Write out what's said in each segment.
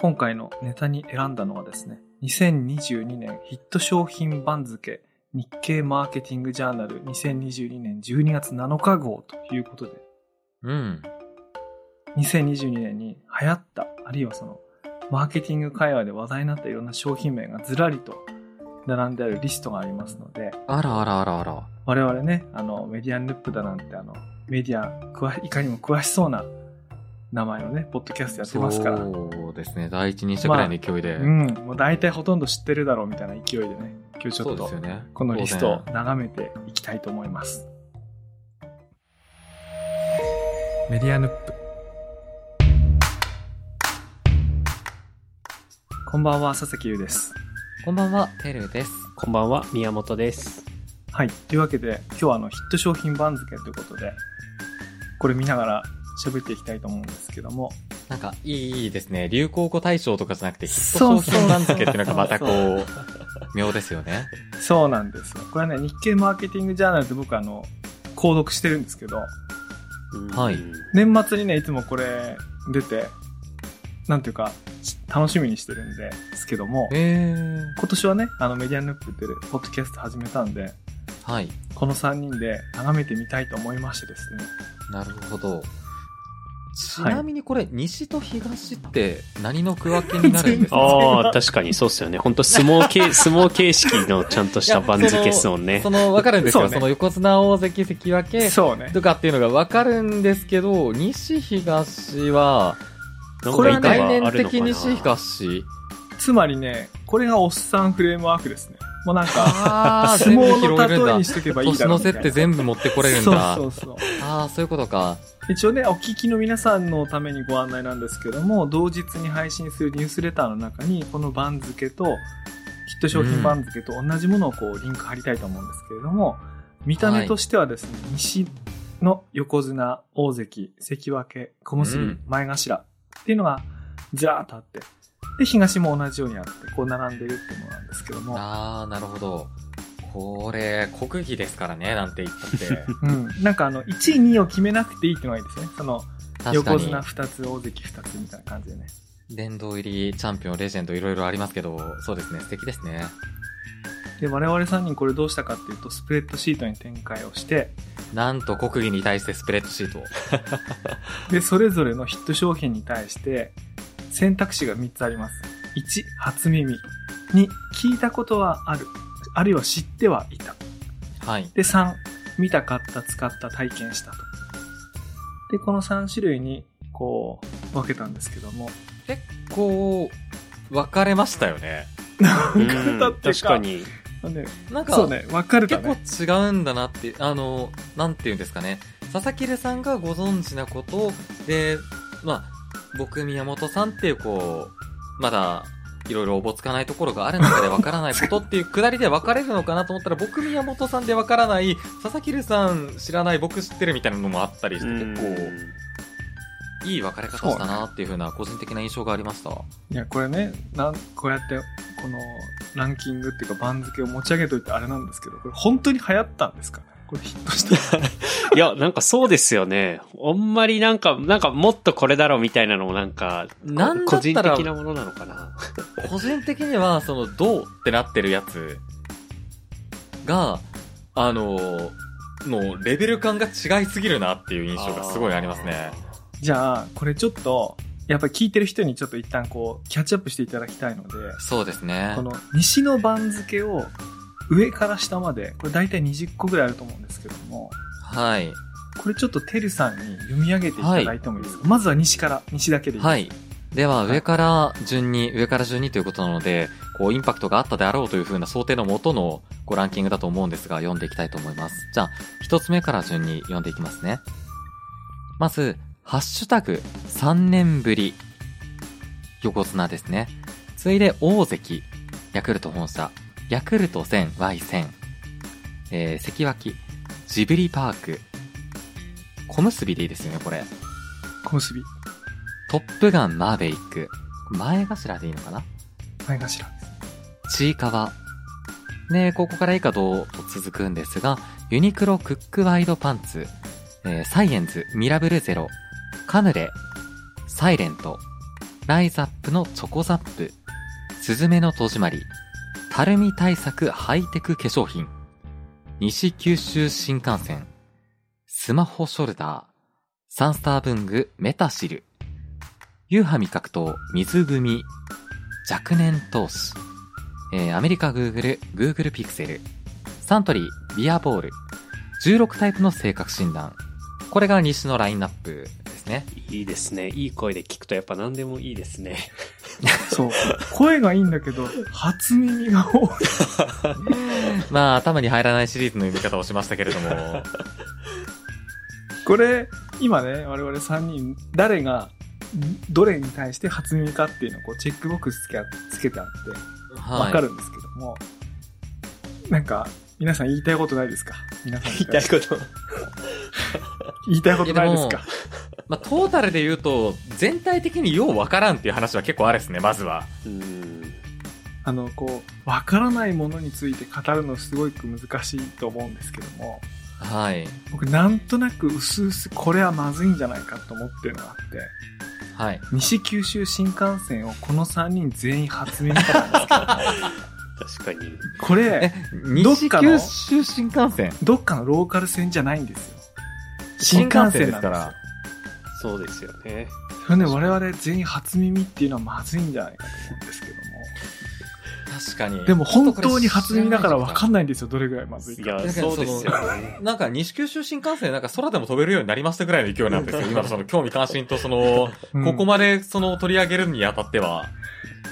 今回のネタに選んだのはですね、2022年ヒット商品番付日経マーケティングジャーナル2022年12月7日号ということで、うん。2022年に流行った、あるいはその、マーケティング界隈で話題になったいろんな商品名がずらりと並んであるリストがありますので、あらあらあらあら。我々ね、あの、メディアヌップだなんて、あの、メディア、詳いかにも詳しそうな名前のね、ポッドキャストやってますから、そうですね。第一人者くらいの勢いで。うん、もう大体ほとんど知ってるだろうみたいな勢いでね、今日ちょっと。このリストを眺めていきたいと思います。メディアヌップ。こんばんは、佐々木優です。こんばんは、てるです。こんばんは、宮本です。はい。というわけで、今日はあの、ヒット商品番付ということで、これ見ながら喋っていきたいと思うんですけども、なんか、いいですね。流行語大賞とかじゃなくて、ヒッそうト商品番付っていうのがまたこう、妙ですよね。そうなんですよ。これはね、日経マーケティングジャーナルって僕あの、購読してるんですけど、はい年末にね、いつもこれ出て、なんていうか、し楽しみにしてるんですけども、へー。今年はね、あのメディアヌップっていうポッドキャスト始めたんで、はい。この3人で眺めてみたいと思いましてですね。なるほど。ちなみにこれ、西と東って何の区分けになるんですか？ああ、確かにそうっすよね。本当相撲系、相撲形式のちゃんとした番付っすもんねそ。の、わかるんですよ。そうねその横綱大関関脇そうね。とかっていうのがわかるんですけど、西東は、なんこれは概念的西東。つまりね、これがおっさんフレームワークですね。もうなんか、ああ、相全部撲の拾えるんだ例えに。しとけばいいだ年のろうみたいな。瀬って全部持ってこれるんだ。そうそうそう。ああ、そういうことか。一応ね、お聞きの皆さんのためにご案内なんですけども、同日に配信するニュースレターの中に、この番付と、ヒット商品番付と同じものをこう、リンク貼りたいと思うんですけれども、見た目としてはですね、西の横綱、大関、関脇、小結、うん前頭っていうのがずらーっとあって、で、東も同じようにあって、こう並んでるっていうものなんですけども、ああ、なるほど。これ、国技ですからね、なんて言ったって。うん。なんかあの、1位、2位を決めなくていいってのがいいですね。その、横綱、2つ、大関2つみたいな感じでね。殿堂入り、チャンピオン、レジェンド、いろいろありますけど、そうですね、素敵ですね。で、我々3人これどうしたかっていうと、スプレッドシートに展開をして、なんと国技に対してスプレッドシートを。で、それぞれのヒット商品に対して、選択肢が3つあります。1、初耳。2、聞いたことはある。あるいは知ってはいた。はい。で、3、見た、買った、使った、体験したと。で、この3種類に、こう、分けたんですけども。結構、分かれましたよね。分かれたっていうか、確かに。ね、なんか、そうね、分かれた結ね。構違うんだなって、あの、なんていうんですかね。佐々木留さんがご存知なことで、まあ、僕、宮本さんっていう、こう、まだ、いろいろおぼつかないところがある中でわからないことっていうくだりで分かれるのかなと思ったら、僕、宮本さんでわからない、佐々木留さん知らない、僕知ってるみたいなのもあったりして、結構、いい分かれ方したなっていうふうな個人的な印象がありました。いや、これね、なん、こうやって、この、ランキングっていうか番付を持ち上げといてあれなんですけど、これ本当に流行ったんですかね？これヒットした。いや、なんかそうですよね。あんまりなんか、なんかもっとこれだろうみたいなのもなんか、なんだ個人ったら的なものなのかな。個人的には、その、どうってなってるやつが、あの、のレベル感が違いすぎるなっていう印象がすごいありますね。じゃあ、これちょっと、やっぱり聞いてる人にちょっと一旦こう、キャッチアップしていただきたいので、そうですねこ。の西の番付を上から下まで、これ大体20個ぐらいあると思うんですけども、はい。これちょっとてるさんに読み上げていただいてもいいですか、まずは西から、西だけでいいですはい。では、はい上から順に、上から順にということなので、こう、インパクトがあったであろうというふうな想定のもとの、こう、ランキングだと思うんですが、読んでいきたいと思います。じゃあ、一つ目から順に読んでいきますね。まず、ハッシュタグ、3年ぶり。横綱ですね。次いで、大関、ヤクルト本社、ヤクルト1000、Y1000。えー、関脇、ジブリパーク。小結でいいですよね、これ。小結び、トップガンマーヴェリック。前頭でいいのかな？前頭です。ちいかわ。で、ここから以下どうと続くんですが、ユニクロクックワイドパンツ、えーサイエンズミラブルゼロ、カヌレ、サイレント、ライザップのチョコザップ、スズメの戸締まり、たるみ対策ハイテク化粧品、西九州新幹線、スマホショルダー、サンスター文具メタシル、ユーハ味覚糖水グミ、若年投資、えーアメリカグーグル、グーグルピクセル、サントリー、ビアボール、16タイプの性格診断。これが西のラインナップ。ね。いいですね。いい声で聞くとやっぱ何でもいいですね。そう。声がいいんだけど、初耳が多い。まあ、頭に入らないシリーズの読み方をしましたけれども、これ、今ね、我々3人、誰が、んどれに対して初耳かっていうのをこうチェックボックスつけあつけてあって、はい。わかるんですけども、なんか、皆さん言いたいことないですか？皆さん言いたいこと。言いたいことないですか？まあ、トータルで言うと、全体的にようわからんっていう話は結構あるですね、まずは。うん。あの、こう、わからないものについて語るのすごく難しいと思うんですけども、はい。僕なんとなく薄々これはまずいんじゃないかと思ってるのがあって、はい。西九州新幹線をこの3人全員初耳からなんですけども、確かに。これ西九州新幹線？どっかのローカル線じゃないんですよ。新幹線ですから。そうですよね。それね、我々全員初耳っていうのはまずいんじゃないかと思うんですけども。確かに。でも本当に初耳だから分かんない。んですよ、どれぐらいまずいか。いや、そうですよね。なんか西九州新幹線なんか空でも飛べるようになりましたぐらいの勢いなんですよ。今のその興味関心とその、うんここまでその取り上げるにあたっては。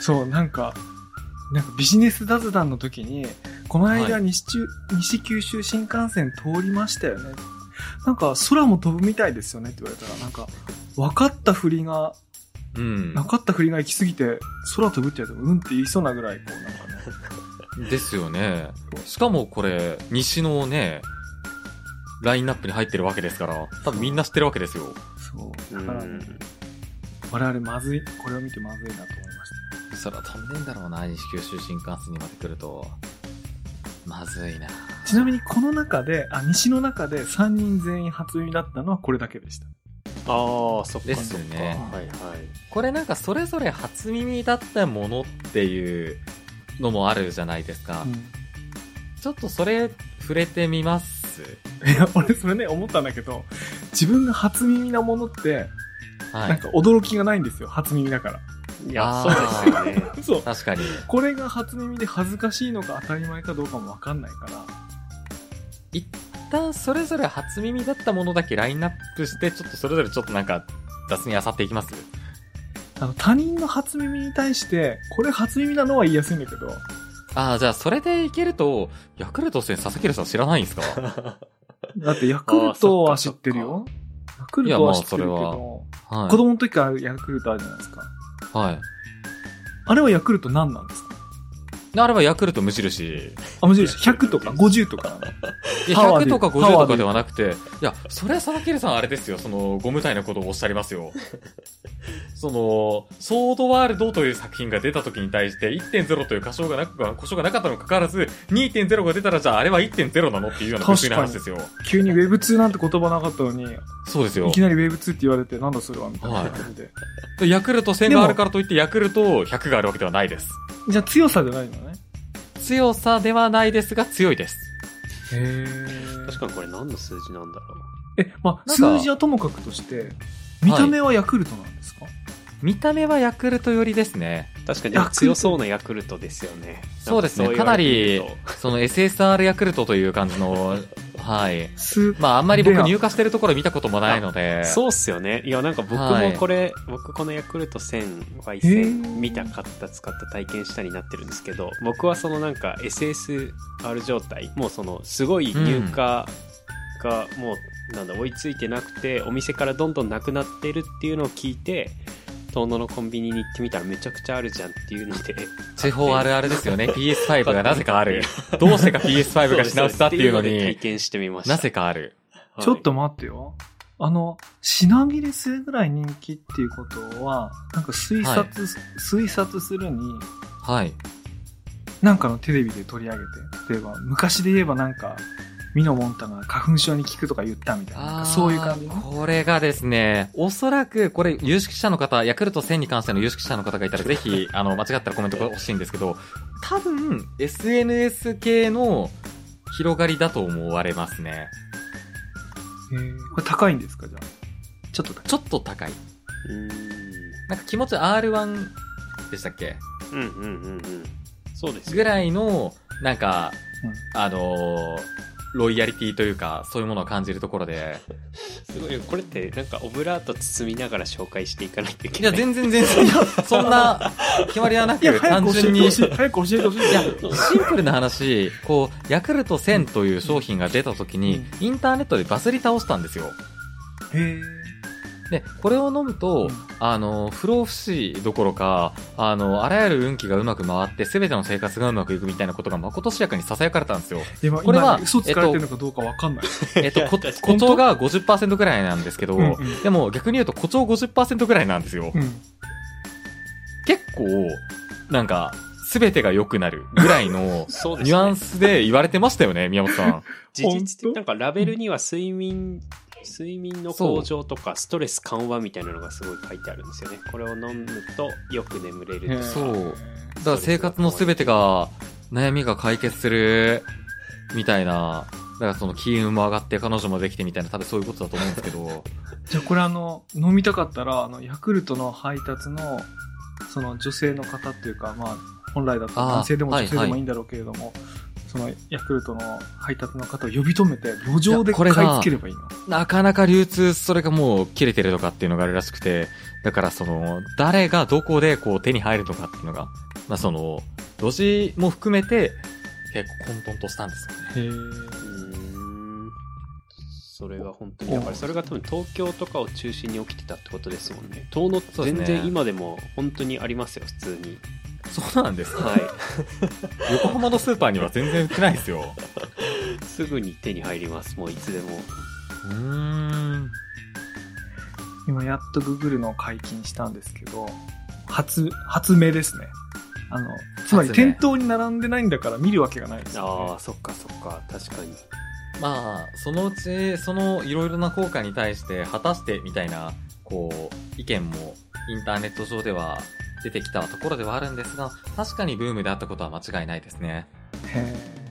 そう、なんか、なんかビジネス雑談の時に、この間はい西中、西九州新幹線通りましたよね。なんか空も飛ぶみたいですよねって言われたら、なんか、分かったふりが、うん。分かったふりが行き過ぎて、空飛ぶって言われても、うんって言いそうなぐらい、こう、なんかね。ですよね。しかもこれ、西のね、ラインナップに入ってるわけですから、多分みんな知ってるわけですよ。そう。うだからね、ん。我々まずい、これを見てまずいなと思いました。そら飛んでんだろうな、西九州新幹線にまで来ると。まずいな。ちなみにこの中で、あ、西の中で3人全員初耳だったのはこれだけでした。ああ、そっかです。ねはいはい。これなんかそれぞれ初耳だったものっていうのもあるじゃないですか。うんちょっとそれ触れてみます？いや、俺それね、思ったんだけど、自分が初耳なものって、はい。なんか驚きがないんですよ、初耳だから。いや、あそうーですよね。そう。確かに。これが初耳で恥ずかしいのか当たり前かどうかもわかんないから。一旦それぞれ初耳だったものだけラインナップして、ちょっとそれぞれちょっとなんか雑に漁っていきます？あの、他人の初耳に対して、これ初耳なのは言いやすいんだけど、ああ、じゃあそれでいけると、ヤクルト戦佐々木さん知らないんですか？だってヤクルトは知ってるよ。ヤクルトは知ってるけど、はい。子供の時からヤクルトあるじゃないですか。はい。あれはヤクルト何なんですか？あれはヤクルト無印。あ、無印100とか50とかなのいやパワーで100とかパワーで50とかではなくて、いや、それは佐々木さんあれですよ、その、ゴム体のことをおっしゃりますよ。その、ソードワールドという作品が出た時に対して1.0という故障がなく、故障がなかったにもかかわらず、2.0が出たらじゃああれは1.0なのっていうような不思議な話ですよ。急に Web2 なんて言葉なかったのに、そうですよいき。なり Web2 って言われて、なんだそれはみたいな感じで。でヤクルト1000があるからといって、ヤクルト100があるわけではないです。じゃあ強さじゃないのね。強さではないですが強いです。へ確かにこれ何の数字なんだろえ、まあ、数字はともかくとして、見た目はヤクルトなんですか、見た目はヤクルト寄りですね。う。確かに強そうなヤクルトですよね。そうですね。かなりその SSR ヤクルトという感じの、はい。す、まああんまり僕入荷してるところ見たこともないので。とそうっすよね。いや、なんか僕はいもこれ、僕このヤクルト1000、へ Y1000 ー見た、買った、使った、体験したになってるんですけど、僕はそのなんか SSR 状態、もうそのすごい入荷がもう、なんだ、追いついてなくて、お店からどんどんなくなってるっていうのを聞いて、遠野のコンビニに行ってみたらめちゃくちゃあるじゃんっていうので、地方あるあるですよね。PS5 がなぜかある。どうしてか PS5 が品薄だっていうのそですって体に、験してみました。なぜかある。はいちょっと待ってよ。あの、品切れするぐらい人気っていうことは、なんか推察、推察するに、はい。なんかのテレビで取り上げて、例えば昔で言えばなんか、ミノモンタが花粉症に効くとか言ったみたいな。なんかそういう感じの。これがですね、おそらく、これ、有識者の方、ヤクルト1000に関しての有識者の方がいたら、ぜひ、あの、間違ったらコメントが欲しいんですけど、多分、SNS 系の広がりだと思われますね。えーこれ高いんですかじゃあ？ちょっと高い。ちょっと高い。なんか気持ち R1 でしたっけ？うんうんうんうん。そうですよぐらいの、なんか、うんあのーロイヤリティというか、そういうものを感じるところで。すごいよ。これってなんかオブラート包みながら紹介していかないといけいや、ない。全然全然、そんな決まりはなく、いや、早単く教え純に。てほしい。早く教えてほしい。いや、シンプルな話、こう、ヤクルト1000という商品が出た時に、インターネットでバズり倒したんですよ。へーで、これを飲むと、うんあの、不老不死どころか、あの、あらゆる運気がうまく回って、すべての生活がうまくいくみたいなことが誠しやかに囁かれたんですよ。でもこれは今嘘つかれてるのかどうかわかんない。えっと、誇張が50%ぐらいなんですけど、うんうんでも逆に言うと誇張50%ぐらいなんですよ。うん。結構、なんか、すべてが良くなるぐらいの。ニュアンスで言われてましたよね、宮本さん。事 実本当なんかラベルには睡眠、睡眠の向上とかストレス緩和みたいなのがすごい書いてあるんですよね。これを飲むとよく眠れるとか。そう。だから生活のすべてが、悩みが解決する、みたいな、だからその金運も上がって彼女もできてみたいな、多分そういうことだと思うんですけど、じゃあこれあの、飲みたかったら、あの、ヤクルトの配達の、その女性の方っていうか、まあ、本来だと男性でもはい女性でもいいんだろうけれども、そのヤクルトの配達の方を呼び止めて、路上でいやこれが買い付ければいいの？なかなか流通、それがもう切れてるとかっていうのがあるらしくて、だからその、誰がどこでこう手に入るのかっていうのが、まあその、路地も含めて、結構混沌としたんですよね。へそれが本当にだからそれが多分東京とかを中心に起きてたってことですもんね。遠野そうですね。全然今でも本当にありますよ普通にそうなんですか？はい。横浜のスーパーには全然売ってないですよ。すぐに手に入ります。もういつでも。うーん。今やっとググるのを解禁したんですけど、初、初目ですね。あの、つまり店頭に並んでないんだから見るわけがないですあよ、あそっかそっか。確かに。まあ、そのうち、そのいろいろな効果に対して、果たしてみたいな、こう、意見もインターネット上では出てきたところではあるんですが、確かにブームであったことは間違いないですね。ね。へー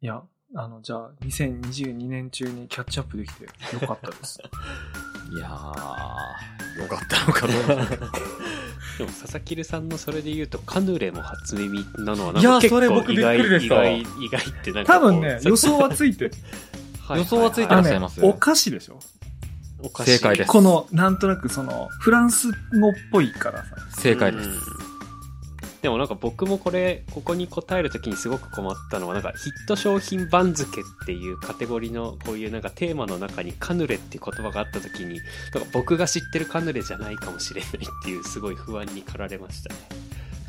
いや、あの、じゃあ、2022年中にキャッチアップできてよかったです。いやー、よかったのかどうか。でも佐々木さんのそれで言うとカヌレも初耳なのはなんいやか結構それ僕びっく意外りでした意外意外ってなんか多分ね、予想はついてる。はい予想はついてらっしゃいます、お菓子でしょお菓子正解です。この、なんとなくその、フランス語っぽいからさ。正解です。うん。でもなんか僕もこれここに答えるときにすごく困ったのはなんかヒット商品番付っていうカテゴリーのこういうなんかテーマの中にカヌレっていう言葉があったときになんか僕が知ってるカヌレじゃないかもしれないっていうすごい不安に駆られましたね。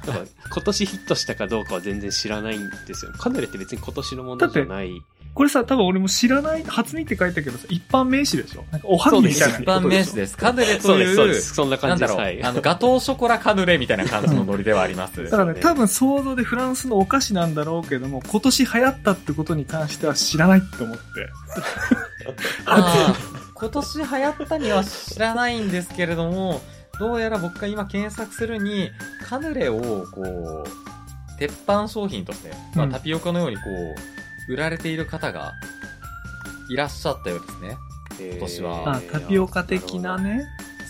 だから今年ヒットしたかどうかは全然知らないんですよ。カヌレって別に今年のものじゃないこれさ、多分俺も知らない、初見って書いたけどさ、一般名詞でしょ？なんかおはぎみたいな一般名詞です。カヌレとそうですそういう、です。そんななんだろう、感じですはい。あの、ガトーショコラカヌレみたいな感じのノリではあります。だからね、ね多分想像でフランスのお菓子なんだろうけども、今年流行ったってことに関しては知らないって思って。あー今年流行ったには知らないんですけれども、どうやら僕が今検索するに、カヌレを、こう、鉄板商品として、まあ、うん。タピオカのようにこう、売られている方がいらっしゃったようですね。えー今年はあ、タピオカ的なね。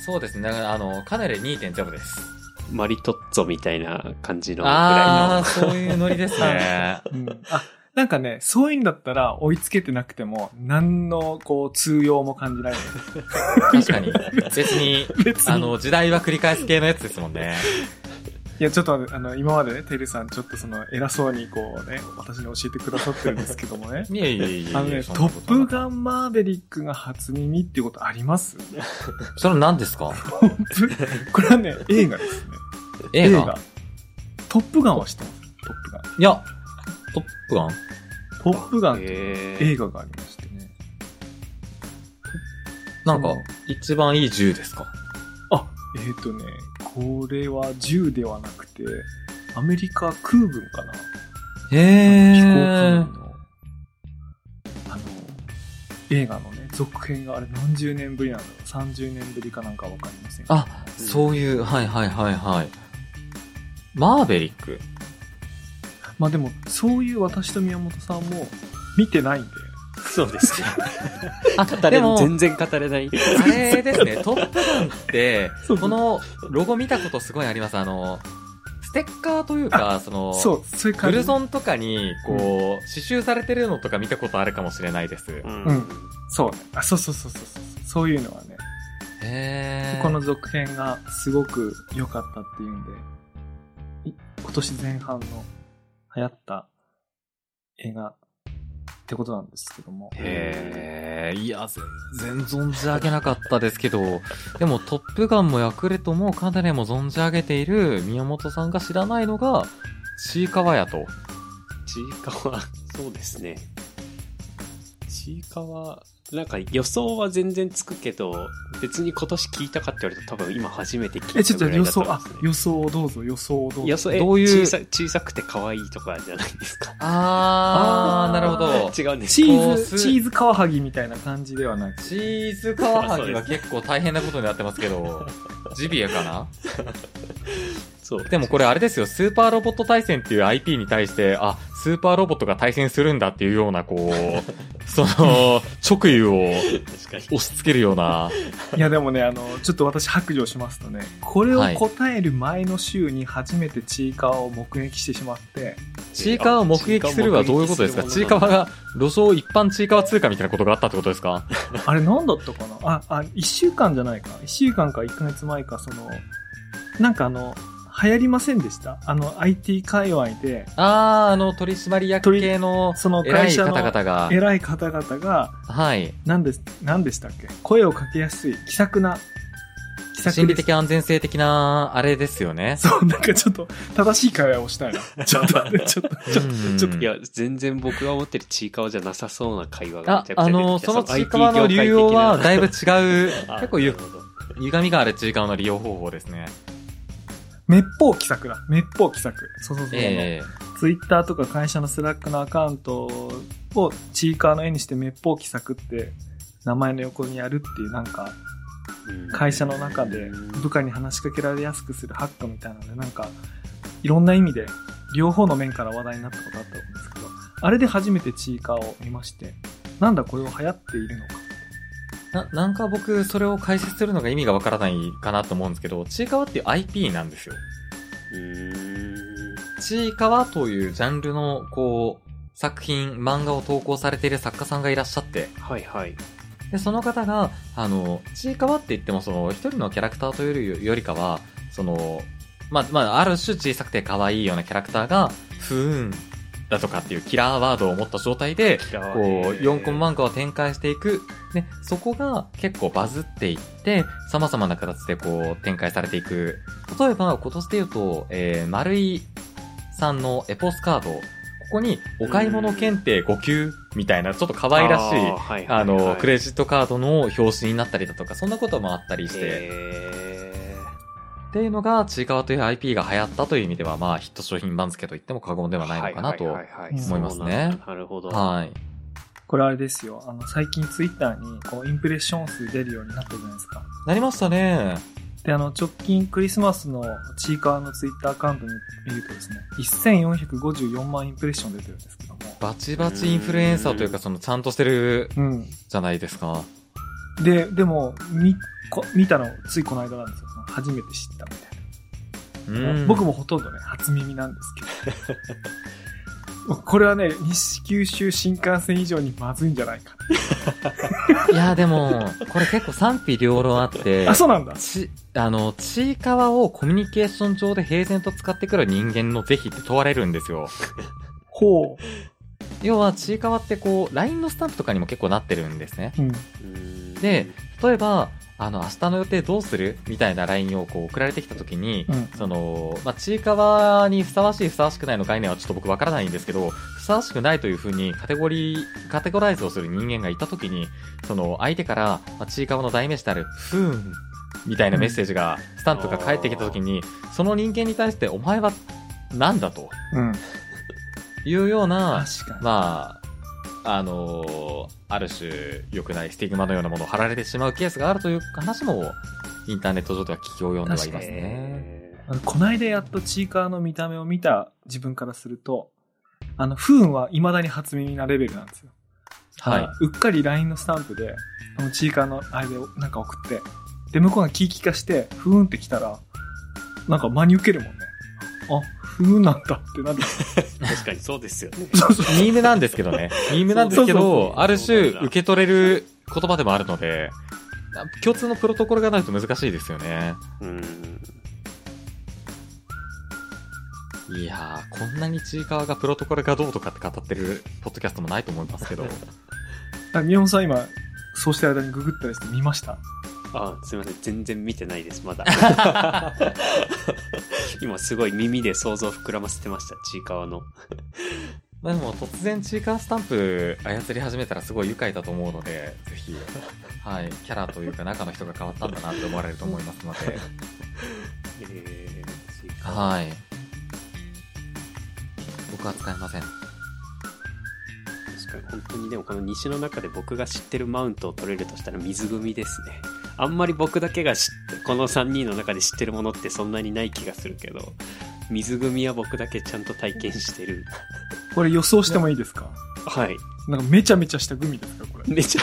そうですね。だからあの、カヌレ2.0です。マリトッツォみたいな感じのぐらいのああ、そういうノリですね。うん。あ、なんかね、そういうんだったら追いつけてなくても、何のこう通用も感じない。確かに。別に、別に。あの、時代は繰り返す系のやつですもんね。いや、ちょっとあの、今までね、テルさんちょっとその、偉そうにこうね、私に教えてくださってるんですけどもね。いえいえいえいえ。あのね、そトップガンマーベリックが初耳っていうことあります？それは何ですか？これはね、映画ですね。映画？トップガンは知ってます？トップガン。いや、トップガン？トップガンってえ映画がありましてね。なんか一番いい銃ですか？あ、えっ、ー、とね、これは銃ではなくて、アメリカ空軍かなへえ。ー。飛行機の、あの、映画のね、続編があれ何十年ぶりなんだろう ?30 年ぶりかなんかわかりません。あ、そういう、はいはいはいはい。マーベリック？まあでも、そういう私と宮本さんも見てないんだよ。そうですね。あ、語れでも、全然語れない。あれですね、トップガンってこのロゴ見たことすごいあります。あの、ステッカーというか、その、そう、そういう感じ。ブルゾンとかに、こう、刺繍されてるのとか見たことあるかもしれないです。うんうんそうね。あ、そうそうそうそうそう。そういうのはね、へー。この続編がすごく良かったっていうんで、い今年前半の流行った映画ってことなんですけども。へー。いや、全然存じ上げなかったですけど、でもトップガンもヤクルトもカナレも存じ上げている宮本さんが知らないのが、ちいかわやと。ちいかわ、そうですね。ちいかわ、なんか予想は全然つくけど、別に今年聞いたかって言われると多分今初めて聞え、ちょっといたぐらい予想、あだと思うんですね、予想をどうぞ、予想をどうぞ。予想、え、どういう？小さ小さくて可愛いとかじゃないですか。あー、あーなるほど。違うんですチかーズ、チーズカワハギみたいな感じではなく。チーズカワハギは結構大変なことになってますけど、ジビエかな？そう。でもこれあれですよ、スーパーロボット対戦っていう IP に対して、あ、スーパーロボットが対戦するんだっていうような、こう、その、直輸を。押し付けるような、いやでもね、あの、ちょっと私白状しますとね、これを答える前の週に初めてチーカワを目撃してしまって、チーカワを目撃するはどういうことですか？チーカワが、路上一般チーカワ通貨みたいなことがあったってことですか？あれ何だったかな？あ、あ、一週間じゃないか。一週間か一ヶ月前か、その、なんかあの、流行りませんでした？あの、IT 界隈で、あー、あの、取締役系のその偉い会社の方々が、偉い方々が、はい。何で、何でしたっけ？声をかけやすい、気さくな、気さく心理的安全性的な、あれですよね。そう、なんかちょっと、正しい会話をしたいな。ちょっと、ちょっと、ちょっと、ちょっと。うんいや、全然僕が思ってるちいかわじゃなさそうな会話があめちゃ、くちゃ出てきてあの、そのちいかわの流用はだいぶ違う、あ結構ゆ歪みがあるちいかわの利用方法ですね。滅法気さくだ。滅法気さく。そうそうそう。えツイッターとか会社のスラックのアカウントをちいかわの絵にして滅法気さくって名前の横にやるっていうなんかうん会社の中で部下に話しかけられやすくするハックみたいなのでなんかいろんな意味で両方の面から話題になったことあったと思うんですけどあれで初めてちいかわを見ましてなんだこれは流行っているのかえな、なんか僕、それを解説するのが意味がわからないかなと思うんですけど、ちいかわっていう IP なんですよ。ちいかわというジャンルの、こう、作品、漫画を投稿されている作家さんがいらっしゃって、はいはい。で、その方が、あの、ちいかわって言っても、その、一人のキャラクターというよりかは、その、まあ、まあ、ある種小さくて可愛いようなキャラクターが、ふーんだとかっていうキラーワードを持った状態で、こう、4コマ漫画を展開していく。で、そこが結構バズっていって、様々な形でこう展開されていく。例えば、今年で言うと、えー、丸井さんのエポスカード。ここに、お買い物検定5級みたいな、ちょっと可愛らしい、あーはいはいはいあの、クレジットカードの表紙になったりだとか、そんなこともあったりして、えっていうのが、ちいかわという IP が流行ったという意味では、まあ、ヒット商品番付と言っても過言ではないのかなと。はい思いますねなるほど。い。これあれですよあの最近ツイッターにこうインプレッション数出るようになったじゃないですかなりましたね。で、あの、直近クリスマスのチーカーのツイッターアカウントに見るとですね、1454万インプレッション出てるんですけども。バチバチインフルエンサーというか、その、ちゃんとしてるうん。じゃないですか。で、でも、み、こ見たのついこの間なんですよ。初めて知ったみたいな。うん。僕もほとんどね、初耳なんですけど。これはね、西九州新幹線以上にまずいんじゃないか。いや、でも、これ結構賛否両論あって、あ、そうなんだ。ち、あの、ちいかわをコミュニケーション上で平然と使ってくる人間の是非って問われるんですよ。ほ要は、ちいかわってこう、LINE のスタンプとかにも結構なってるんですね。うんで、例えば、あの、明日の予定どうする？みたいな LINE をこう送られてきた時に、うん。その、まあ、ちいかわにふさわしいふさわしくないの概念はちょっと僕わからないんですけど、ふさわしくないというふうにカテゴリー、カテゴライズをする人間がいた時に、その相手から、まあ、ちいかわの代名詞である、ふーん、みたいなメッセージが、スタンプが返ってきた時に、その人間に対して、お前は、なんだとうん。いうような。まあ、あのーある種良くないスティグマのようなものを貼られてしまうケースがあるという話も、インターネット上では聞き及んではいますね。えあのこないだやっとチーカーの見た目を見た自分からすると、あの、不運は未だに初耳なレベルなんですよ。はい。うっかり LINE のスタンプで、あの、チーカーのあれでなんか送って、で、向こうがキーキ化して、ふーんって来たら、なんか真に受けるもんね。あ、ふーんなんだってなって。ー 確かにそうですよね。そうそう。ミームなんですけどね。ミームなんですけそうそうど、ある種受け取れる言葉でもあるので、共通のプロトコルがないと難しいですよね。うん。いやー、こんなにちいかわがプロトコルがどうとかって語ってるポッドキャストもないと思いますけど。あ宮本さん今、そうしてる間にググったりして見ました？あ、すいません。全然見てないです、まだ。今すごい耳で想像膨らませてました、ちいかわの。まあでも突然チーカースタンプ操り始めたらすごい愉快だと思うので、ぜひ、はい、キャラというか中の人が変わったんだなって思われると思いますので、えー、ちいかわ。はい。僕は使えません。確かに本当にでもこの西の中で僕が知ってるマウントを取れるとしたら水組ですねあんまり僕だけが知ってこの3人の中で知ってるものってそんなにない気がするけど水組は僕だけちゃんと体験してるこれ予想してもいいですか？はいなんかめちゃめちゃしたグミですかこれ？めちゃ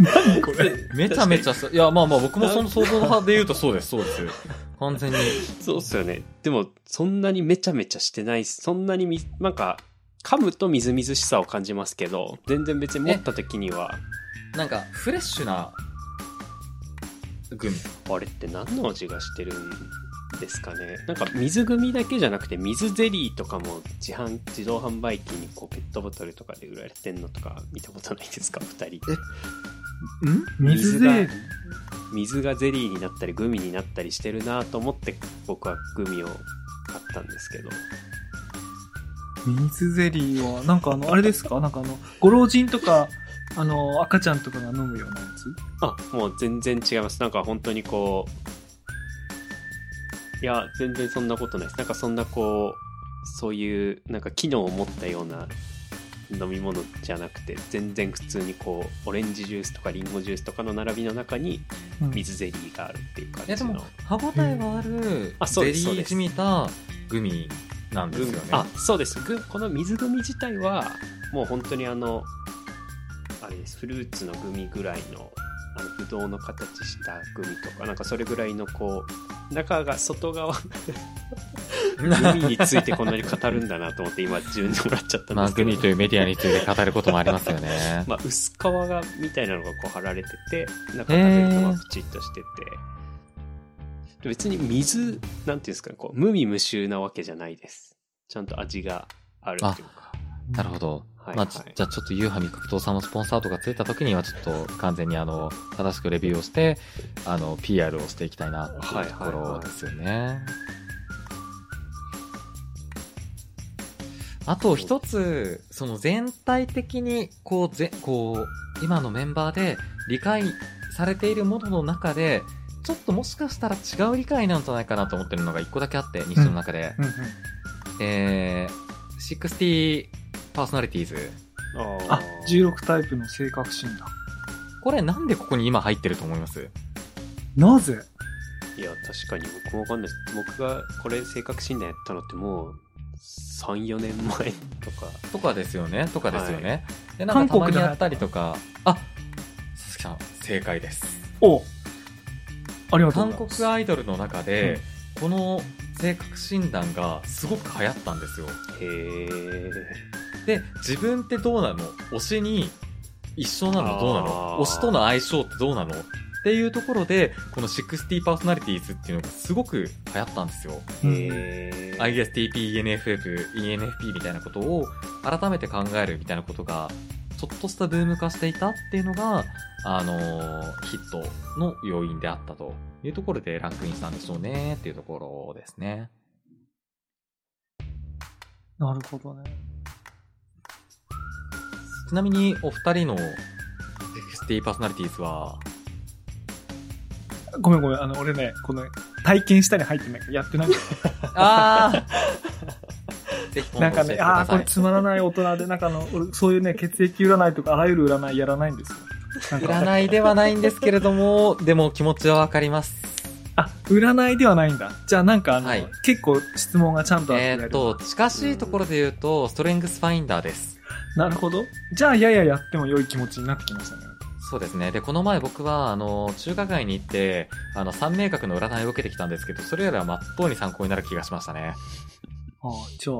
何これ？めちゃめちゃす、いや、まあまあ僕もその想像の派で言うとそうです、そうです。完全に。そうっすよねでもそんなにめちゃめちゃしてないっすそんなにみなんか噛むとみずみずしさを感じますけど全然別に持った時にはなんか、フレッシュな、グミ。あれって何の味がしてるんですかね？なんか水グミだけじゃなくて水ゼリーとかも自販自動販売機にこうペットボトルとかで売られてんのとか見たことないですか？2人。ん？水ゼリー水がゼリーになったりグミになったりしてるなと思って僕はグミを買ったんですけど。水ゼリーは、なんかあの、あれですか？なんかあの、ご老人とか、あの、赤ちゃんとかが飲むようなやつ？あもう全然違います。なんか本当にこういや全然そんなことないです。なんかそんなこうそういうなんか機能を持ったような飲み物じゃなくて全然普通にこうオレンジジュースとかリンゴジュースとかの並びの中にうん。水ゼリーがあるっていう感いやでもじの、歯応えはある、あそうゼリーじみたグミなんですよね。あそうです。ぐこの水グミ自体はもう本当にあのあれですフルーツのグミぐらいのあのぶどうの形したグミとかなんかそれぐらいのこう中が外側 グミについてこんなに語るんだなと思って今自分でもらっちゃったんまあ、ですけど、グミというメディアについて語ることもありますよね。まあ、薄皮がみたいなのがこう貼られてて中食べるとまあプチッとしてて、で別に水なんていうんですかねこう無味無臭なわけじゃないですちゃんと味があるというかなるほど。はいまあ、じゃあちょっとユーハ味覚糖さんのスポンサーとかついた時にはちょっと完全にあの、正しくレビューをして、あの、PR をしていきたいなっていうところですよね。あと一つ、その全体的に、こう、ぜ、こう、今のメンバーで理解されているものの中で、ちょっともしかしたら違う理解なんじゃないかなと思ってるのが一個だけあって、日誌の中で。うんうん。えー、60パーソナリティーズ。あ、16タイプの性格診断。これなんでここに今入ってると思います？なぜ？いや確かに僕もわかんないです僕がこれ性格診断やったのってもう34年前とかとかですよね？とかですよね？で、な韓んかたま国でにやったりとか、あ、佐々木さん、正解です。おありがとう韓ございます。国アイドルの中で、この性格診断がすごく流行ったんですよ。へえで、自分ってどうなの？推しに一緒なのどうなの？推しとの相性ってどうなの？っていうところで、この60パーソナリティーズっていうのがすごく流行ったんですよ。ISTP、ENFF、ENFP みたいなことを改めて考えるみたいなことが、ちょっとしたブーム化していたっていうのが、あのーヒットの要因であったというところでランクインしたんでしょうねっていうところですね。なるほどね。ちなみにお二人の60パーソナリティーズは、ごめんごめん。あの、俺ね、この、体験したり入ってないからやってない。あ ぜひ今なんかね、ああー、こ。れつまらない大人で、なんかあの、俺そういうね、血液占いとかあらゆる占いやらないんですよ。占いではないんですけれども、でも気持ちはわかります。あ、占いではないんだ。じゃあなんかあの、はい結構質問がちゃんとあっえーっと、近しいところで言うと、ストレングスファインダーです。なるほど。じゃあやややっても良い気持ちになってきましたね。そうですね。で、この前僕は、あの、中華街に行って、あの、三名学の占いを受けてきたんですけど、それよりは真っ当に参考になる気がしましたね。ああ、じゃあ、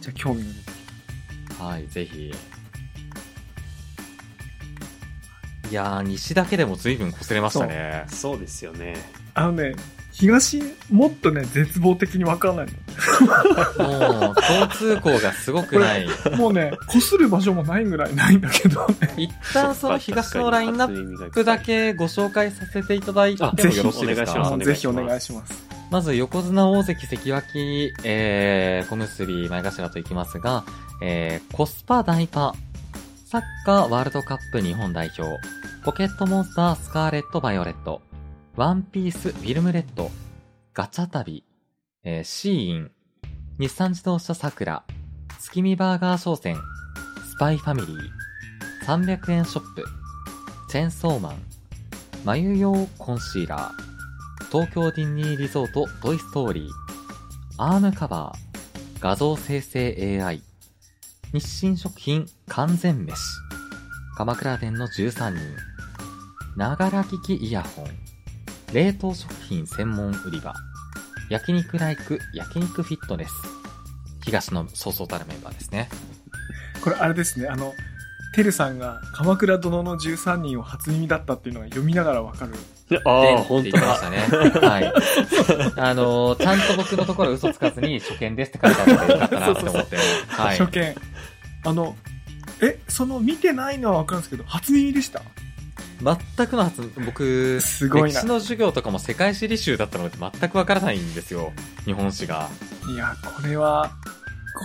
じゃあ興味が出てきはい、ぜひ。いやー、西だけでも随分擦れましたね。そうですよね。た。あのね、東、もっとね、絶望的にわかんないもう、交通項がすごくない。の。もうね、擦る場所もないぐらいないんだけどね。一旦その東のラインナップだけご紹介させていただいてもあよろしいですぜひお願いしますかぜひお願いします。まず横綱大関関脇、えー、小結前頭といきますが、えー、コスパ大パ、サッカーワールドカップ日本代表、ポケットモンスタースカーレットバイオレット、ワンピースフィルムレッド、ガチャ旅、えー、シーイン、日産自動車桜、月見バーガー商船、スパイファミリー、300円ショップ、チェンソーマン、眉用コンシーラー、東京ディズニーリゾートトイストーリー、アームカバー、画像生成 AI、日清食品完全飯、鎌倉店の13人、ながら聞きイヤホン、冷凍食品専門売り場、焼肉ライク焼肉フィットネス、東のそうそうたるメンバーですね。これあれですね、あの、てるさんが鎌倉殿の13人を初耳だったっていうのが読みながらわかる。ああ、本当だ。たね。はい。あのーちゃんと僕のところ嘘つかずに初見ですって書いてあるのでよかったなって思って。はい。初見。あの、え、その見てないのはわかるんですけど、初耳でした？全くの初、僕、すごいな歴史の授業とかも世界史履修だったので全くわからないんですよ。日本史が。いや、これは、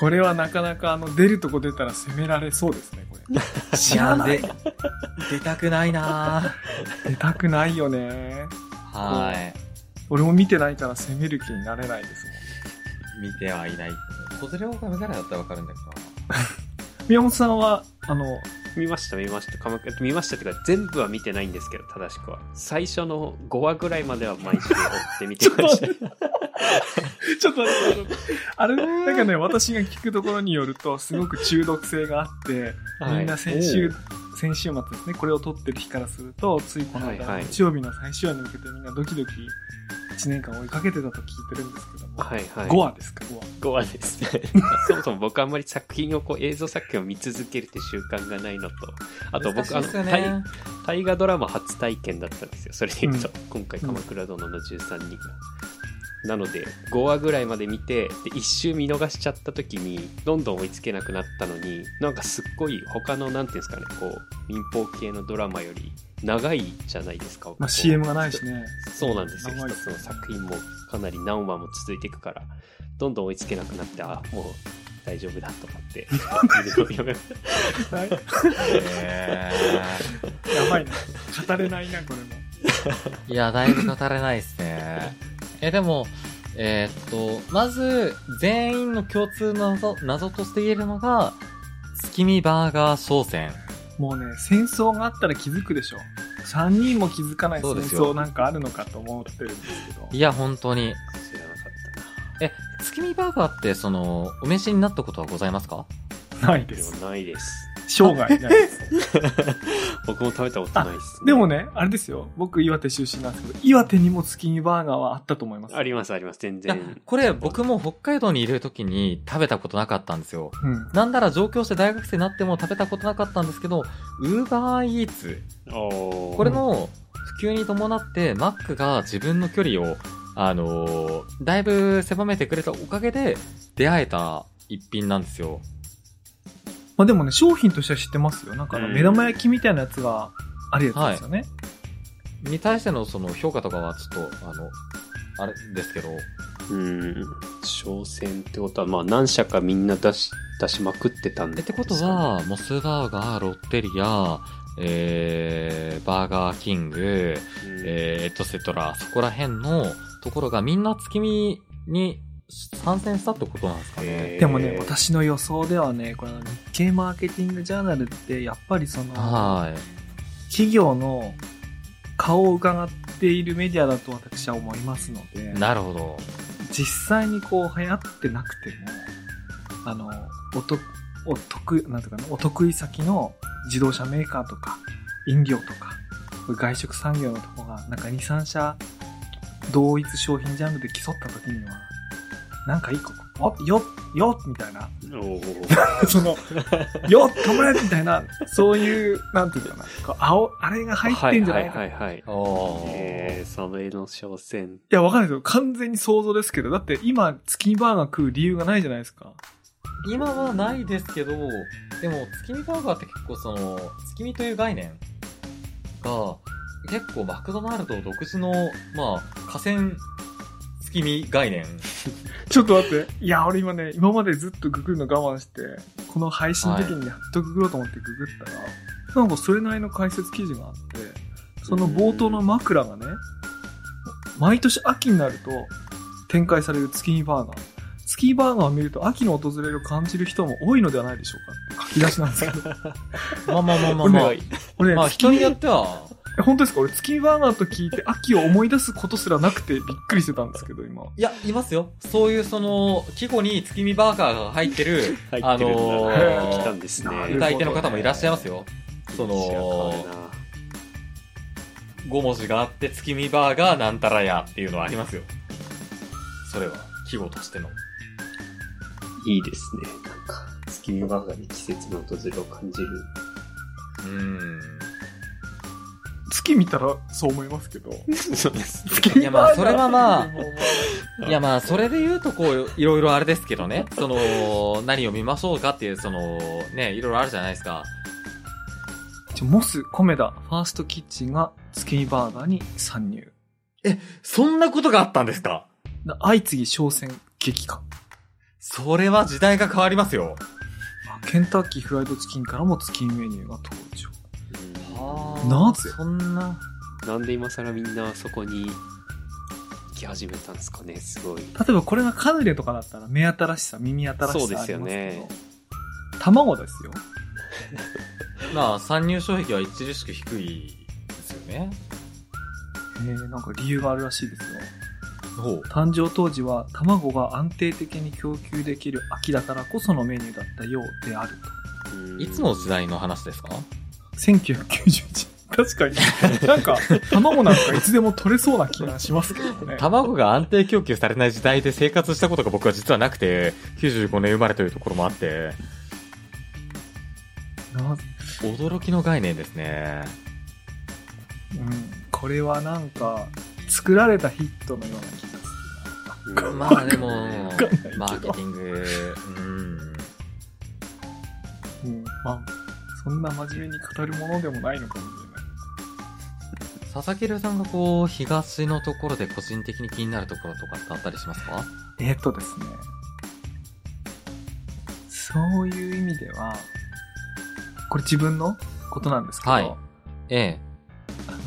これはなかなかあの、出るとこ出たら攻められそうですね、これ。知らない出たくないな出たくないよね。ぁはい。俺も見てないから攻める気になれないです見てはいない。小連れ狼ぐらいだったらわかるんだけど。宮本さんは、あの、見ました、見ました。鎌倉見ましたっていうか、全部は見てないんですけど、正しくは。最初の5話ぐらいまでは毎週追って見てました。ちょっとあれ、なんかね、私が聞くところによると、すごく中毒性があって、はいみんな先週、先週末ですね、これを撮ってる日からすると、ついこの間、はいはい日曜日の最終話に向けてみんなドキドキ1年間追いかけてたと聞いてるんですけども、はいはい。5話ですか、5話。5話ですね。そもそも僕あんまり作品をこう映像作品を見続けるって習慣がないのと、あと僕あの、大河ドラマ初体験だったんですよ。それでいくと、う今回鎌倉殿の13人が。なので、5話ぐらいまで見て、で、一周見逃しちゃった時に、どんどん追いつけなくなったのに、なんかすっごい他の、なんていうんですかね、こう、民放系のドラマより長いじゃないですか。まあ、CM がないしね。そうなんですよ。長い一つの作品もかなり何話も続いていくから、どんどん追いつけなくなって、あ、もう大丈夫だと思って、やばいな。語れないな、これも。ーいや、だいぶ語れないですね。え、でも、えーっと、まず、全員の共通の謎、謎として言えるのが、月見バーガー商戦。もうね、戦争があったら気づくでしょ。3人も気づかない戦そうですよ争なんかあるのかと思ってるんですけど。いや、本当に。知らなかっえ、月見バーガーって、その、お召しになったことはございますか？ないた。です。ないです。生涯ないです。僕も食べたことないです、でもね、あれですよ。僕、岩手出身なんですけど、岩手にも月見バーガーはあったと思います。ありますあります、全いや然。、これ僕も北海道にいる時に食べたことなかったんですよ。うん。なんなら上京して大学生になっても食べたことなかったんですけど、ウーバーイーツ。おーこれの普及に伴って、マックが自分の距離を、あのーだいぶ狭めてくれたおかげで出会えた一品なんですよ。まあでもね、商品としては知ってますよ。なんか目玉焼きみたいなやつがあるやつですよね。に対してのその評価とかはちょっと、あの、あれですけど、うん。商戦ってことは、まあ何社かみんな出し、出しまくってたんでえってことは、モスバーガー、ロッテリア、えー、バーガーキング、うんえー、エトセトラ、そこら辺のところがみんな月見に参戦したってことなんですかね。でもね、私の予想ではね、これ日経マーケティングジャーナルって、やっぱりその、はい。企業の顔を伺っているメディアだと私は思いますので、なるほど。実際にこう流行ってなくても、あの、おと、お得、なんていうかな、お得意先の自動車メーカーとか、飲料とか、外食産業のとこが、なんか2、3社同一商品ジャンルで競った時には、なんか一個、およっ、よっみたいな、その、よっ、頑張れみたいな、そういう、なんていうかな、こう青、あれが入ってんじゃないか。いはいはいはいはい。えー、それの商戦。や、わかんないですよ。完全に想像ですけど、だって今、月見バーガー食う理由がないじゃないですか。今はないですけど、でも、月見バーガーって結構その、月見という概念が、結構マクドナルド独自の、まあ、河川月見概念。ちょっと待って。いや、俺今ね、今までずっとググるの我慢して、この配信的にやっとググろうと思ってググったら、なんかそれなりの解説記事があって、その冒頭の枕がね、毎年秋になると展開される月見バーガー。月見バーガーを見ると秋の訪れる感じる人も多いのではないでしょうかって書き出しなんですけど。まあまあまあまあまあ。俺俺ね、まあ人によっては、え本当ですか？俺月見バーガーと聞いて秋を思い出すことすらなくてびっくりしてたんですけど、今。いや、いますよ。そういうその、季語に月見バーガーが入ってる、入ってるんだ。あのー来たんですね。歌い手の方もいらっしゃいますよ。その知らんか5文字があって、月見バーガーなんたらやっていうのはありますよ。それは、季語としての。いいですね。なんか、月見バーガーに季節の訪れを感じる。うーん。月見たらそう思いますけど。そうです。いやまあそれはまあいやまあ、それで言うとこう、いろいろあれですけどね。その、何を見ましょうかっていう、その、ね、いろいろあるじゃないですか。ちょモス、コメダ、ファーストキッチンが月見バーガーに参入。そんなことがあったんですか？だ相次ぎ商戦激化。それは時代が変わりますよ。あケンタッキーフライドチキンからも月見メニューが登場。あなぜ？そんな。なんで今更みんなそこに行き始めたんですかね、すごい。例えばこれがカヌレとかだったら目新しさ、耳新しさありますけど。そうですよね卵ですよ。まあ、参入障壁は著しく低いですよね。えー、なんか理由があるらしいですよ。ほう。誕生当時は卵が安定的に供給できる秋だからこそのメニューだったようであると。いつの時代の話ですか？1991確かに。なんか、卵なんかいつでも取れそうな気がしますけどね。卵が安定供給されない時代で生活したことが僕は実はなくて、95年生まれというところもあって、な驚きの概念ですね。うん、これはなんか、作られたヒットのような気がするな。まあでもマーケティング、うん。うん、まあ、そんな真面目に語るものでもないのかもしれない。佐々木亮さんがこう、東のところで個人的に気になるところとかってあったりしますか？えーっとですね。そういう意味では、これ自分のことなんですけど、はいええ。あの、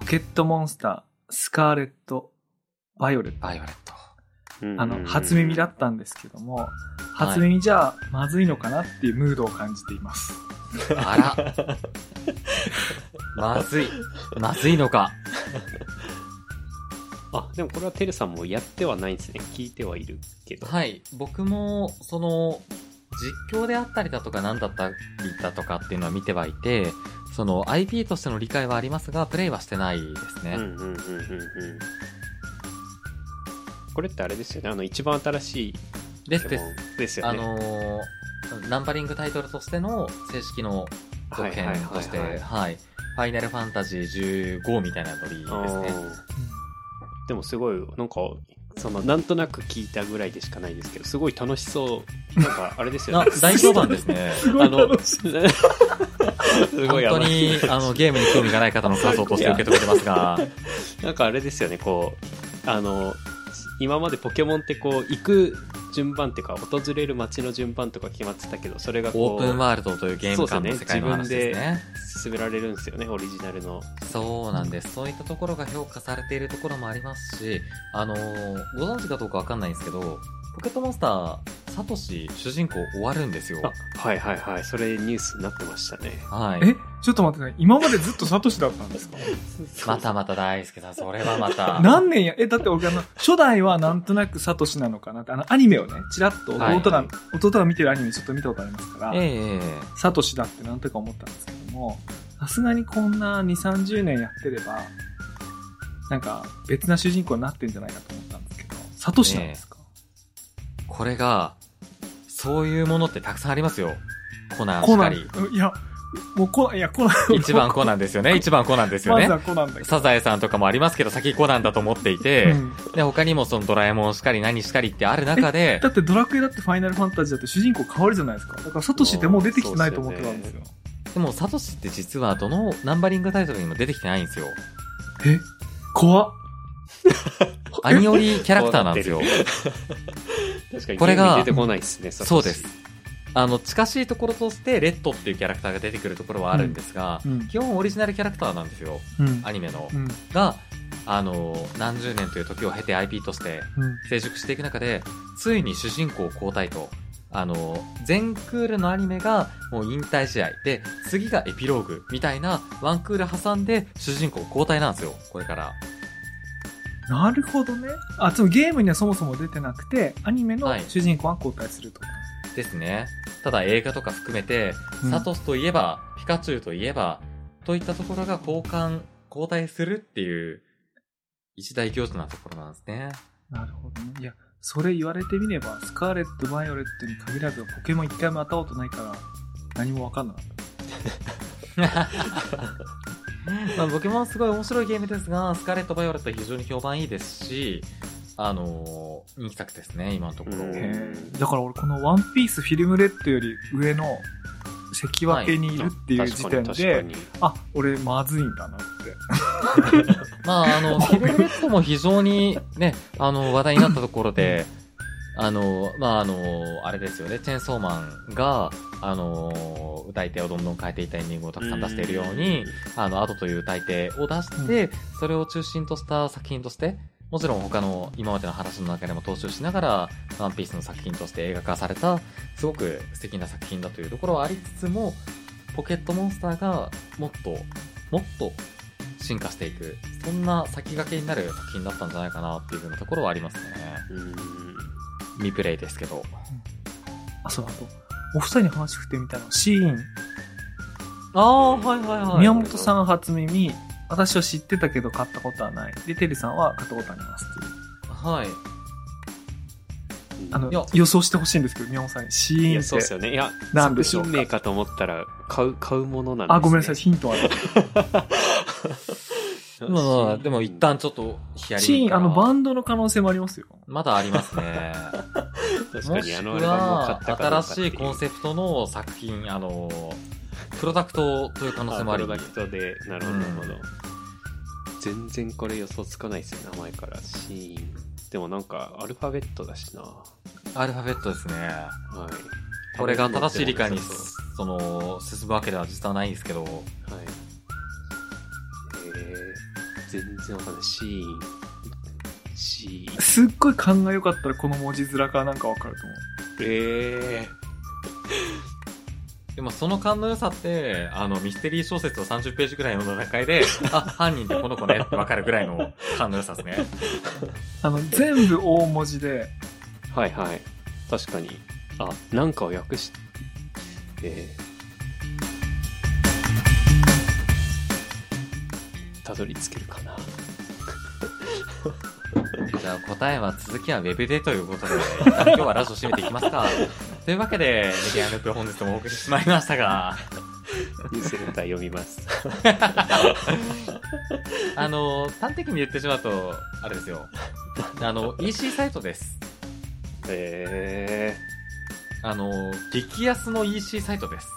ポケットモンスター、スカーレット、バイオレット。バイオレット。あの、初耳だったんですけども、初耳じゃまずいのかなっていうムードを感じています。あら。まずい。まずいのか。あ、でもこれはテルさんもやってはないんですね。聞いてはいるけど。はい。僕も、その、実況であったりだとか何だったりだとかっていうのは見てはいて、その IP としての理解はありますが、プレイはしてないですね。うんうんうんうんうん。これってあれですよね。あの、一番新しいですです。あですよね。のーナンバリングタイトルとしての正式の続編として、はい。ファイナルファンタジー15みたいなノリですね。でもすごい、なんか、その、なんとなく聞いたぐらいでしかないですけど、すごい楽しそう。なんか、あれですよなね。大評判ですね。すごい楽しい。すご本当いあのに、あの、ゲームに興味がない方の感想として受け止めてますが、なんかあれですよね、こう、あの、今までポケモンってこう、行く順番っていうか、訪れる街の順番とか決まってたけど、それがオープンワールドというゲーム感の世界の話ですね。進められるんですよね、オリジナルの。そうなんです。そういったところが評価されているところもありますし、あのーご存知かどうかわかんないんですけど、ポケットモンスター、サトシ、主人公終わるんですよ。あ、はいはいはい。それニュースになってましたね。はい。えちょっと待ってください。今までずっとサトシだったんですか？またまた大輔さん、それはまた。何年や、え、だって僕あの、初代はなんとなくサトシなのかな？って、あの、アニメをね、ちらっとはい弟が、弟が見てるアニメちょっと見たことありますから、ええええサトシだってなんとか思ったんですけども、さすがにこんな2、30年やってれば、なんか別な主人公になってんじゃないかと思ったんですけど、サトシなんですか、これが、そういうものってたくさんありますよ。コナンしコナンかり。、いや、もうコナン、いや、コナン。一番コナンですよね。一番コナンですよねまず。はコナンだけど。サザエさんとかもありますけど、先コナンだと思っていて、うんで、他にもそのドラえもんしかり何しかりってある中でだ、ってドラクエだってファイナルファンタジーだって主人公変わるじゃないですか。だからサトシってもう出てきてないと思ってたんですよ。でもサトシって実はどのナンバリングタイトルにも出てきてないんですよ。え怖っ。アニオリキャラクターなんですよ。確かにこれが出てこないですね、そうです。あの、近しいところとして、レッドっていうキャラクターが出てくるところはあるんですが、うん。基本オリジナルキャラクターなんですよ。うん。アニメのう。ん。が、あの、何十年という時を経て IP としてうん。成熟していく中で、ついに主人公交代と、あの、全クールのアニメがもう引退試合で、次がエピローグみたいなワンクール挟んで主人公交代なんですよ、これから。なるほどね。あ、つまりゲームにはそもそも出てなくて、アニメのはい主人公は交代すると。ですね。ただ映画とか含めて、うんサトスといえば、ピカチュウといえば、といったところが交換、交代するっていう、一大行事なところなんですね。なるほどね。いや、それ言われてみれば、スカーレット・バイオレットに限らず、ポケモン一回も当たったことないから、何もわかんなかった。まあ、ポケモンすごい面白いゲームですが、スカーレット・バイオレット非常に評判いいですし、あのー人気作ですね、今のところ。だから俺このワンピースフィルムレッドより上の関脇にいるっていう時点で、確かに確かあ、俺まずいんだなって。まあ、あの、フィルムレッドも非常にね、あの、話題になったところで、あの、まあ、あの、あれですよね、チェーンソーマンが、あの、歌い手をどんどん変えていったエンディングをたくさん出しているように、あの、アドという歌い手を出して、それを中心とした作品として、もちろん他の今までの話の中でも踏襲しながら、ワンピースの作品として映画化された、すごく素敵な作品だというところはありつつも、ポケットモンスターがもっと、もっと進化していく、そんな先駆けになる作品だったんじゃないかなっていうふうなところはありますね。うん未プレイですけど。あ、そう、あと、お二人に話振ってみたの、シーン。ああ、はいはいはい。宮本さん初耳、私は知ってたけど買ったことはない。で、テリーさんは買ったことありますっていう。はい。あの予想してほしいんですけど、宮本さんに、シーンって。そうですよね。いや、なんでしょうか？作品名かと思ったら、買う、買うものなんです、ね。あ、ごめんなさい、ヒントある。まあまあ、でも一旦ちょっとヒアリングシーン、あの、バンドの可能性もありますよ。まだありますね。確かにあの新しいコンセプトの作品、あの、プロダクトという可能性もありプロダクトで、なるほど、うんなるほど。全然これ予想つかないですよ、名前から。シーン。でもなんか、アルファベットだしな。はアルファベットですね。い。これが正しい理解にその、進むわけでは実はないんですけど、はい。えー、全然わかんない。シーン。シーン。すっごい勘が良かったらこの文字面からなんかわかると思う。えでもその勘の良さって、あの、ミステリー小説を30ページぐらいの段階で、あ、犯人ってこの子ねってわかるぐらいの勘の良さですね。あの、全部大文字で、ー、はいはい。確かに。あ、なんかを訳し、えー、どり着けるかな。じゃあ答えは続きはウェブでということで、一 旦今日はラジオ締めていきますか。というわけで、メディアヌープ本日もお送りしてまいりましたが、ニュースレター読みます。あの、端的に言ってしまうと、あれですよ。あの、EC サイトです。えあの、激安の EC サイトです。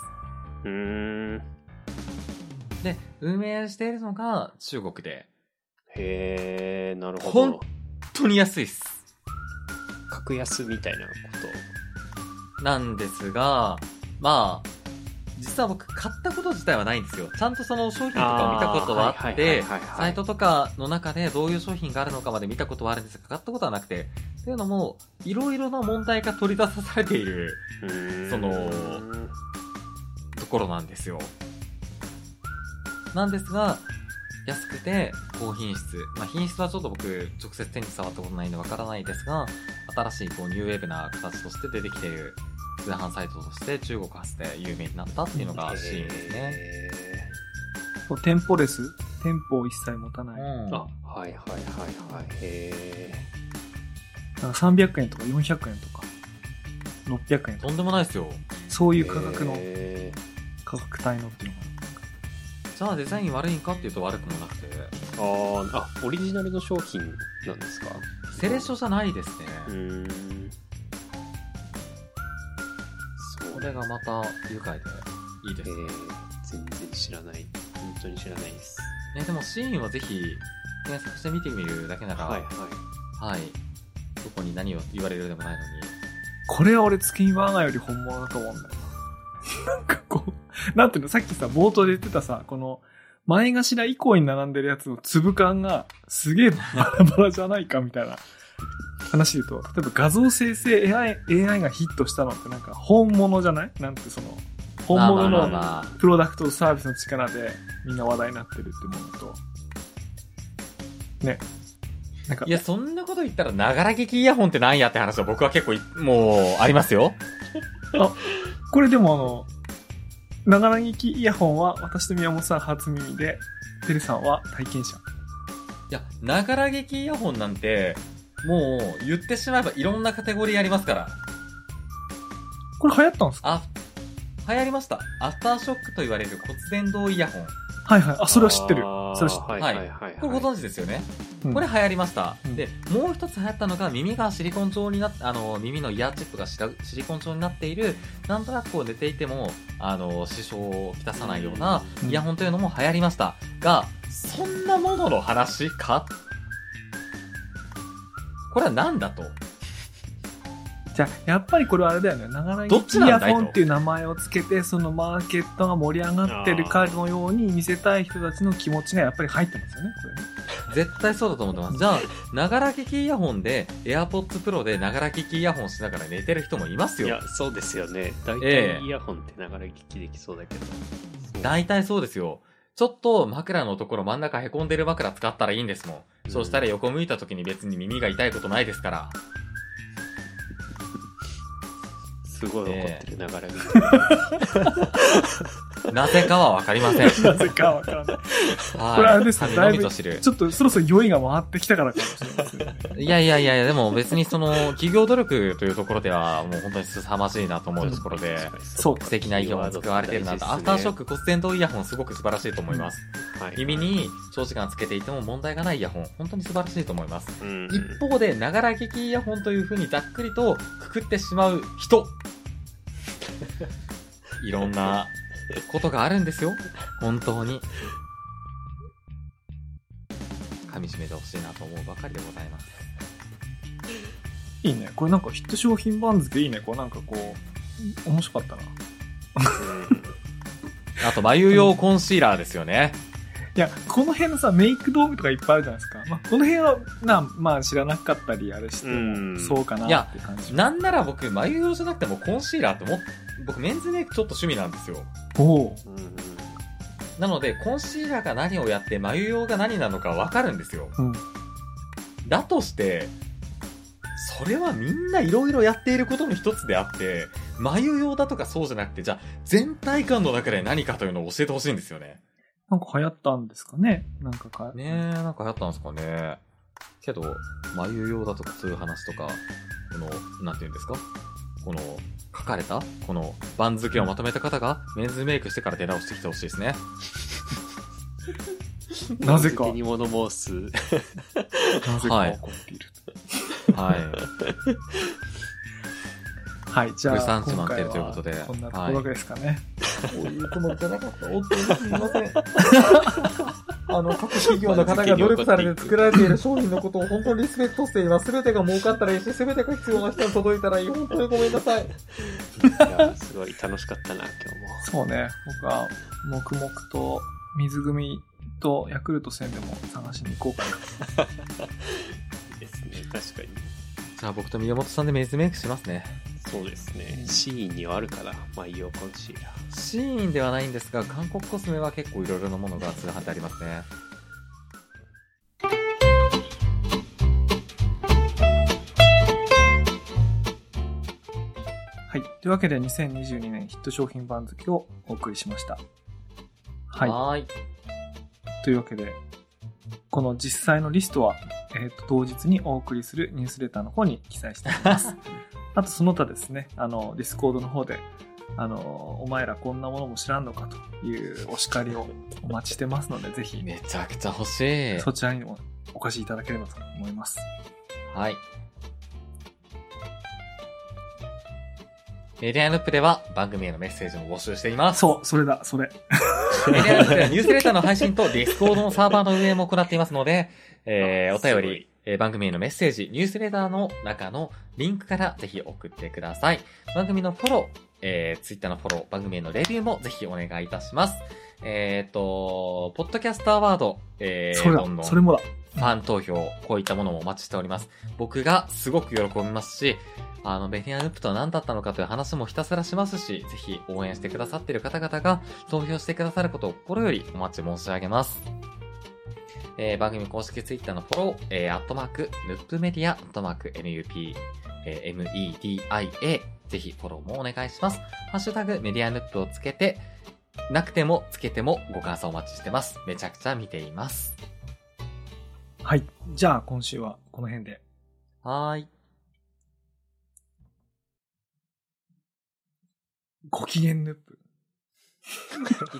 ー、うーん。で、運営しているのが中国で、へー、なるほど。本当に安いっす。格安みたいなこなんですが、まあ、実は僕買ったこと自体はないんですよ。ちゃんとその商品とかを見たことはあってサイトとかの中でどういう商品があるのかまで見たことはあるんですが、買ったことはなくて、っていうのも、いろいろな問題が取り出されているそのところなんですよ。なんですが、安くて高品質。まあ、品質はちょっと僕、直接手に触ったことないんでわからないですが、新しいこうニューウェーブな形として出てきている通販サイトとして中国発で有名になったっていうのがシーンですね。へそう店舗レス店舗を一切持たない。うんーあ、はいはいはいはい。へなんか300円とか400円とか、600円とか、とんでもないですよ。そうーいう価格の、へ価格帯のっていうのかじゃあデザイン悪いんかっていうと悪くもなくて、ーあーあ、オリジナルの商品なんですか？セレショじゃないですね。うーん。それがまた愉快でいいですえ。ー、全然知らない。本当に知らないです。ね、でもシーンはぜひ検索して見てみるだけなら、はいはい。はい。どこに何を言われるでもないのに。これは俺月見バーガーより本物だと思うんだよな。なんかこう、なんていうの、さっきさ、冒頭で言ってたさ、この、前頭以降に並んでるやつの粒感がすげえバラバラじゃないかみたいな話で言うと、例えば画像生成 AI, AI がヒットしたのってなんか本物じゃない？なんてその、本物のプロダクトとサービスの力でみんな話題になってるってものと、ね。なんかい、や、そんなこと言ったら、ながら聞きイヤホンってなんやって話は僕は結構い、もう、ありますよ。これでもあの、ながら聞きイヤホンは私と宮本さん初耳で、てるさんは体験者。いや、ながら聞きイヤホンなんて、もう、言ってしまえばいろんなカテゴリーありますから。これ流行ったんですか？あ、流行りました。アフターショックと言われる骨伝導イヤホン。はいはい。あ、それは知ってるそれは知ってる。はいはいはい。これご存知ですよね？うんこれ流行りました。うんで、もう一つ流行ったのが耳がシリコン状になっあの、耳のイヤーチップがシラシリコン状になっている、なんとなくこう寝ていても、あの、支障をきたさないようなうんイヤホンというのも流行りました。が、そんなものの話か？これは何だと？じゃあ、やっぱりこれはあれだよね。ながらどっ聞きイヤちなんだいとホンっていう名前をつけて、そのマーケットが盛り上がってるかのように見せたい人たちの気持ちがやっぱり入ってますよね。これね絶対そうだと思ってます。じゃあ、ながら聞きイヤホンで、AirPods Pro でながら聞きイヤホンしながら寝てる人もいますよいや。、そうですよね。大ええ体イヤホンってながら聞きできそうだけど。そう大体そうですよ。ちょっと枕のところ真ん中凹んでる枕使ったらいいんですもんそうしたら横向いた時に別に耳が痛いことないですから。すごい怒ってるながら聞き。なぜかはわかりません。なぜかわからない。はい。これあれですね神のみぞ知る。ちょっとそろそろ酔いが回ってきたからかもしれませんね。いやいやいやいや、でも別にその、企業努力というところでは、もう本当に凄まじいなと思うところで、そうか素敵なイヤホンが使われてるなと。アフターショック骨伝導イヤホンすごく素晴らしいと思います。はい耳に長時間つけていても問題がないイヤホン、本当に素晴らしいと思います。うん一方で、ながら聞きイヤホンという風にざっくりとくくってしまう人。いろんなことがあるんですよ。本当に。噛み締めてほしいなと思うばかりでございます。いいね。これなんかヒット商品番付いいね。こうなんかこう、面白かったな。あと、眉用コンシーラーですよね。いや、この辺のさ、メイク道具とかいっぱいあるじゃないですか。まあ、この辺は、な、まあ知らなかったり、あれしてうんも、そうかなって感じ。なんなら僕、眉用じゃなくてもコンシーラーってもっ僕、メンズメイクちょっと趣味なんですよ。おううんうんなので、コンシーラーが何をやって、眉用が何なのかわかるんですよ。うん。だとして、それはみんないろいろやっていることの一つであって、眉用だとかそうじゃなくて、じゃあ全体感の中で何かというのを教えてほしいんですよね。なんか流行ったんですかね？なんかか。ねえ、なんか流行ったんですかね。けど、眉用だとかそういう話とか、この、なんていうんですか？この、書かれたこの番付をまとめた方がメンズメイクしてから出直してきてほしいですね。なぜか手に物申す。なぜかはい起こっている。はい。はい、じゃあ、今回満点というはことでこんなところですかね。こういうことじゃなかった。本当にすみません。あの、各企業の方が努力されて作られている商品のことを本当にリスペクトしています。すべてが儲かったらいいし、すべてが必要な人に届いたらいい。本当にごめんなさい。いや、すごい楽しかったな、今日も。そうね。僕は、黙々と、水組とヤクルト戦でも探しに行こうかな。ですね、確かに。じゃあ僕と宮本さんでメイズメイクしますね。そうですね。シーンにはあるかな。マイヨーコンシーラー。シーンではないんですが、韓国コスメは結構いろいろなものが通販でありますね。はい。というわけで2022年ヒット商品番付をお送りしました。はい。はーい。というわけで、この実際のリストは、えっ、と、当日にお送りするニュースレターの方に記載しております。あとその他ですね、あの、ディスコードの方で、あの、お前らこんなものも知らんのかというお叱りをお待ちしてますので、ぜひ、めちゃくちゃ欲しい。そちらにもお越しいただければと思います。はい。メディアヌップでは番組へのメッセージも募集しています。そう、それだ、それ。メディアヌップではニュースレターの配信とディスコードのサーバーの運営も行っていますので、えー、お便り、えー番組へのメッセージ、ニュースレターの中のリンクからぜひ送ってください。番組のフォロー、えー、ツイッターのフォロー、番組へのレビューもぜひお願いいたします。えっ、と、ポッドキャストアワード、えー、それどんどだ、んそれもだ。ファン投票、こういったものもお待ちしております。僕がすごく喜びますし、あの、ベニアヌップとは何だったのかという話もひたすらしますし、ぜひ応援してくださっている方々が投票してくださることを心よりお待ち申し上げます。えー番組公式ツイッターのフォロー、えー、アットマーク、ヌップメディア、アットマーク、NUP、えー MEDIA、ぜひフォローもお願いします。ハッシュタグ、メディアヌップをつけて、なくてもつけてもご感想お待ちしてます。めちゃくちゃ見ています。はい。じゃあ、今週はこの辺で。はーい。ご機嫌ヌップ。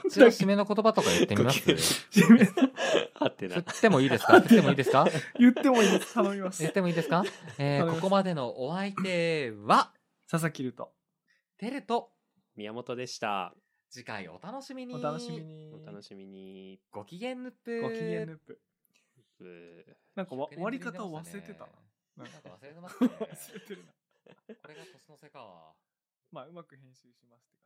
一応締めの言葉とか言ってみます？締めてな。振ってもいいですか？振ってもいいですか？言ってもいいです。頼みます言っ。てもいいですか？えー、ここまでのお相手は、佐々木ると。テルと、宮本でした。次回お楽しみに。お楽しみ。に。お楽しみに。ご機嫌ヌップ。ご機嫌ヌップ。なんかわ終わり方を忘れてたな。なんか忘れてますね。忘れてるな。これが年の瀬か。まあ、うまく編集しますってか。